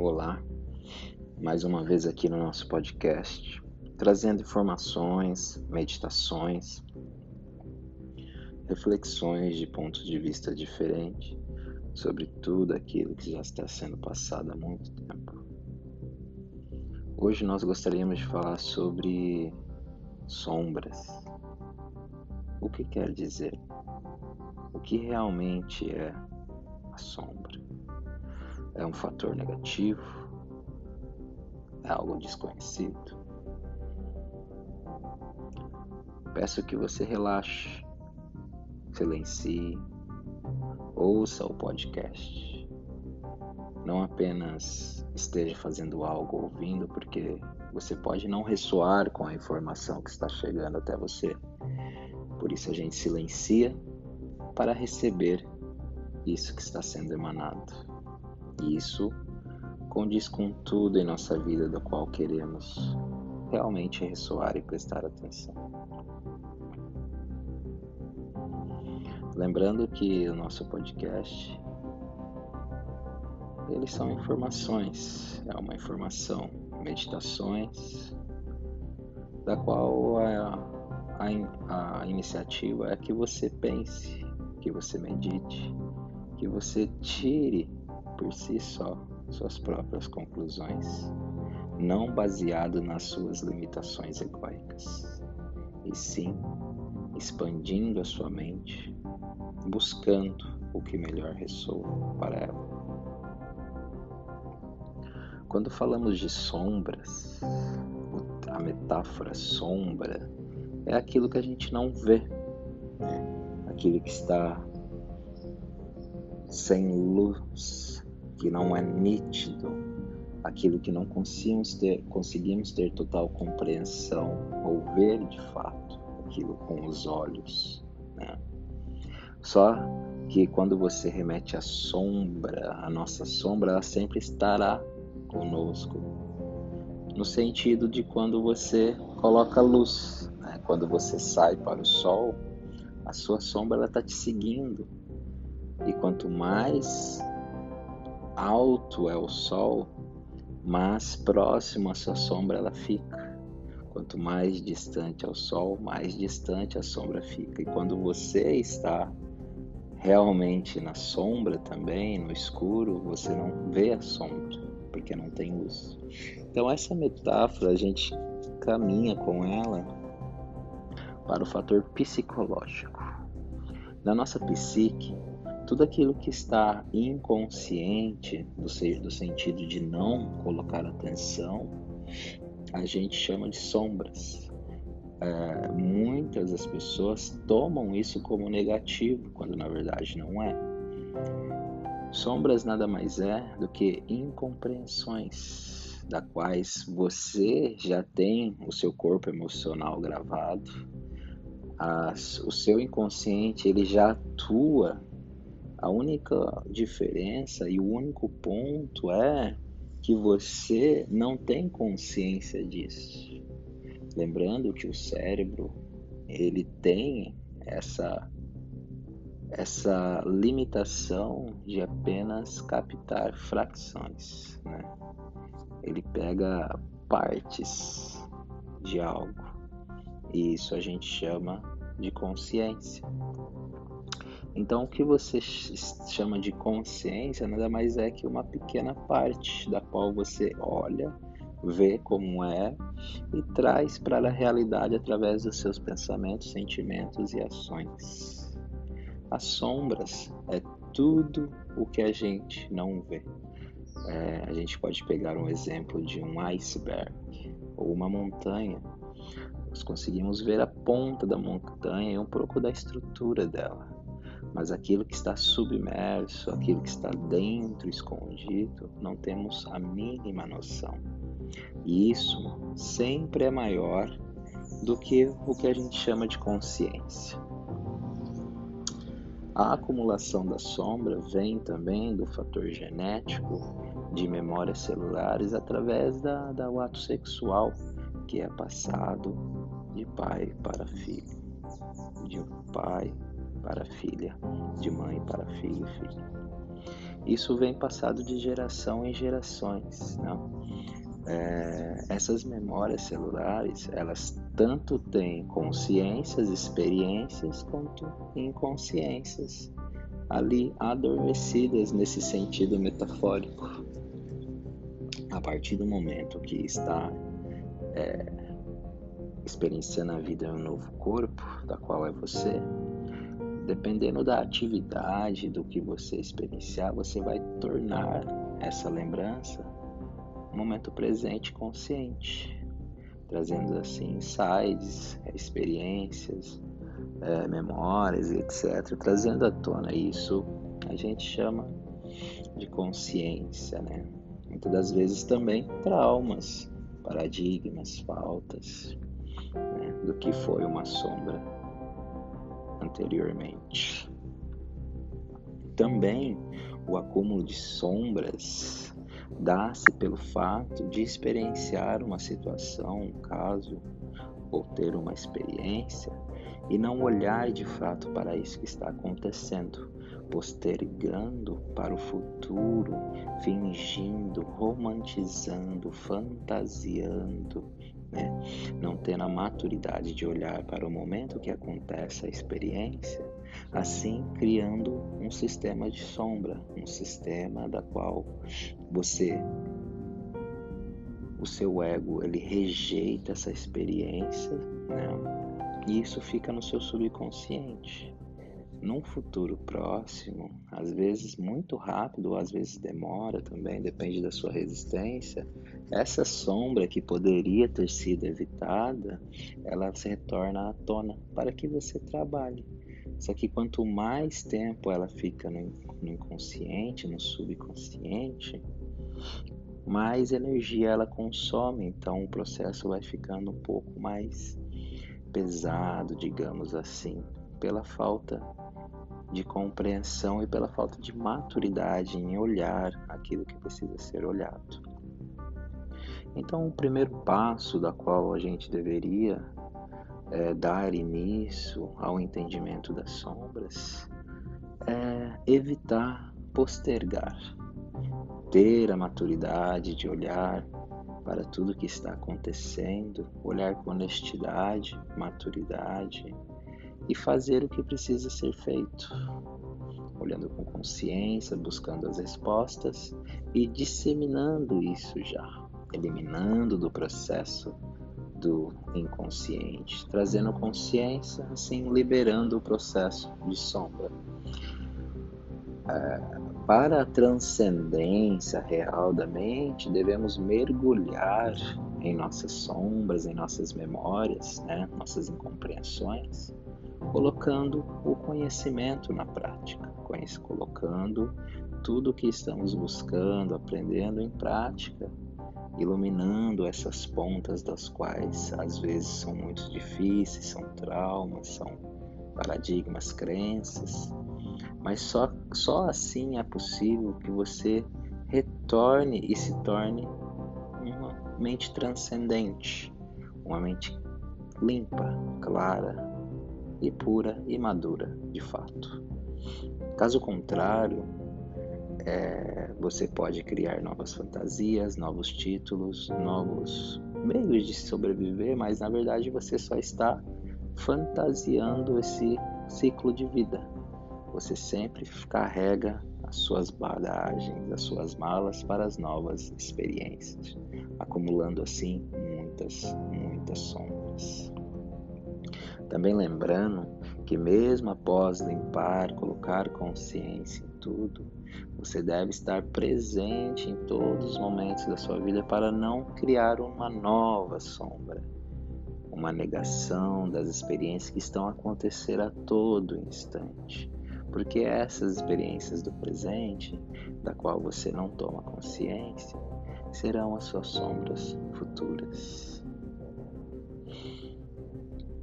Olá, mais uma vez aqui no nosso podcast, trazendo informações, meditações, reflexões de pontos de vista diferentes sobre tudo aquilo que já está sendo passado há muito tempo. Hoje nós gostaríamos de falar sobre sombras. O que quer dizer? O que realmente é a sombra? É um fator negativo? É algo desconhecido? Peço que você relaxe, silencie, ouça o podcast. Não apenas esteja fazendo algo ouvindo, porque você pode não ressoar com a informação que está chegando até você. Por isso a gente silencia para receber isso que está sendo emanado. Isso condiz com tudo em nossa vida do qual queremos realmente ressoar e prestar atenção. Lembrando que o nosso podcast eles são informações, é uma informação, meditações, da qual a, a, a iniciativa é que você pense, que você medite, que você tire por si só suas próprias conclusões, não baseado nas suas limitações egóicas, e sim expandindo a sua mente, buscando o que melhor ressoa para ela. Quando falamos de sombras, a metáfora sombra é aquilo que a gente não vê, né? aquilo que está sem luz, que não é nítido, aquilo que não conseguimos ter, conseguimos ter total compreensão ou ver de fato aquilo com os olhos. Né? Só que quando você remete à sombra, a nossa sombra, ela sempre estará conosco, no sentido de quando você coloca luz, né? quando você sai para o sol, a sua sombra está te seguindo. E quanto mais alto é o sol, mais próximo a sua sombra ela fica. Quanto mais distante é o sol, mais distante a sombra fica. E quando você está realmente na sombra também, no escuro, você não vê a sombra, porque não tem luz. Então essa metáfora a gente caminha com ela para o fator psicológico. Na nossa psique, tudo aquilo que está inconsciente, do, do sentido de não colocar atenção, a gente chama de sombras. É, muitas das pessoas tomam isso como negativo, quando na verdade não é. Sombras nada mais é do que incompreensões, da quais você já tem o seu corpo emocional gravado, as, o seu inconsciente ele já atua a única diferença e o único ponto é que você não tem consciência disso. Lembrando que o cérebro ele tem essa essa limitação de apenas captar frações, né? Ele pega partes de algo e isso a gente chama de consciência. Então, o que você chama de consciência nada mais é que uma pequena parte da qual você olha, vê como é e traz para a realidade através dos seus pensamentos, sentimentos e ações. As sombras é tudo o que a gente não vê. É, a gente pode pegar um exemplo de um iceberg ou uma montanha. Nós conseguimos ver a ponta da montanha e um pouco da estrutura dela mas aquilo que está submerso, aquilo que está dentro, escondido, não temos a mínima noção. E isso sempre é maior do que o que a gente chama de consciência. A acumulação da sombra vem também do fator genético de memórias celulares através da, da ato sexual que é passado de pai para filho, de pai para filha, de mãe para filho e filho. isso vem passado de geração em gerações. Não? É, essas memórias celulares, elas tanto têm consciências, experiências, quanto inconsciências ali adormecidas nesse sentido metafórico. A partir do momento que está é, experienciando a vida em um novo corpo, da qual é você, dependendo da atividade, do que você experienciar, você vai tornar essa lembrança um momento presente consciente, trazendo assim insights, experiências, é, memórias, etc., trazendo à tona isso a gente chama de consciência, né? Muitas das vezes também traumas, paradigmas, faltas né? do que foi uma sombra anteriormente. Também o acúmulo de sombras dá-se pelo fato de experienciar uma situação, um caso, ou ter uma experiência e não olhar de fato para isso que está acontecendo, postergando para o futuro, fingindo, romantizando, fantasiando, né? não tendo a maturidade de olhar para o momento que acontece a experiência, assim criando um sistema de sombra, um sistema da qual você o seu ego ele rejeita essa experiência, né? E isso fica no seu subconsciente num futuro próximo, às vezes muito rápido, ou às vezes demora também, depende da sua resistência, essa sombra que poderia ter sido evitada, ela se retorna à tona para que você trabalhe. Só que quanto mais tempo ela fica no, no inconsciente, no subconsciente, mais energia ela consome, então o processo vai ficando um pouco mais pesado, digamos assim, pela falta de compreensão e pela falta de maturidade em olhar aquilo que precisa ser olhado. Então, o primeiro passo da qual a gente deveria é, dar início ao entendimento das sombras é evitar postergar, ter a maturidade de olhar para tudo que está acontecendo, olhar com honestidade, maturidade e fazer o que precisa ser feito, olhando com consciência, buscando as respostas e disseminando isso já, eliminando do processo do inconsciente, trazendo consciência, assim liberando o processo de sombra. É, para a transcendência real da mente, devemos mergulhar em nossas sombras, em nossas memórias, né, nossas incompreensões, colocando o conhecimento na prática, colocando tudo o que estamos buscando, aprendendo em prática, iluminando essas pontas das quais às vezes são muito difíceis, são traumas, são paradigmas, crenças, mas só, só assim é possível que você retorne e se torne uma mente transcendente, uma mente limpa, clara, e pura e madura, de fato. Caso contrário, é, você pode criar novas fantasias, novos títulos, novos meios de sobreviver, mas na verdade você só está fantasiando esse ciclo de vida. Você sempre carrega as suas bagagens, as suas malas para as novas experiências, acumulando assim muitas, muitas sombras. Também lembrando que, mesmo após limpar, colocar consciência em tudo, você deve estar presente em todos os momentos da sua vida para não criar uma nova sombra, uma negação das experiências que estão a acontecer a todo instante. Porque essas experiências do presente, da qual você não toma consciência, serão as suas sombras futuras.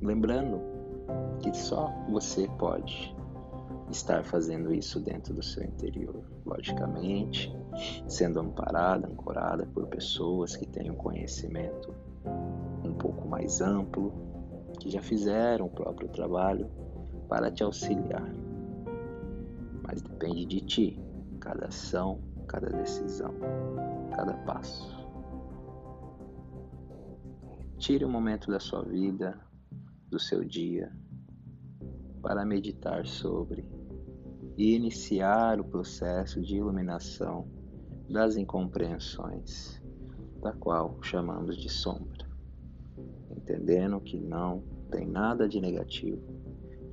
Lembrando que só você pode estar fazendo isso dentro do seu interior, logicamente, sendo amparada, ancorada por pessoas que têm um conhecimento um pouco mais amplo, que já fizeram o próprio trabalho para te auxiliar. Mas depende de ti, cada ação, cada decisão, cada passo. Tire um momento da sua vida, do seu dia, para meditar sobre e iniciar o processo de iluminação das incompreensões, da qual chamamos de sombra, entendendo que não tem nada de negativo,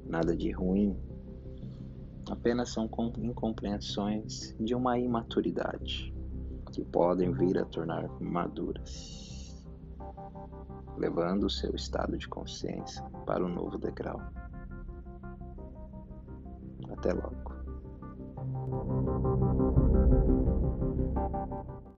nada de ruim, apenas são incompreensões de uma imaturidade que podem vir a tornar maduras, levando o seu estado de consciência para um novo degrau. Até logo.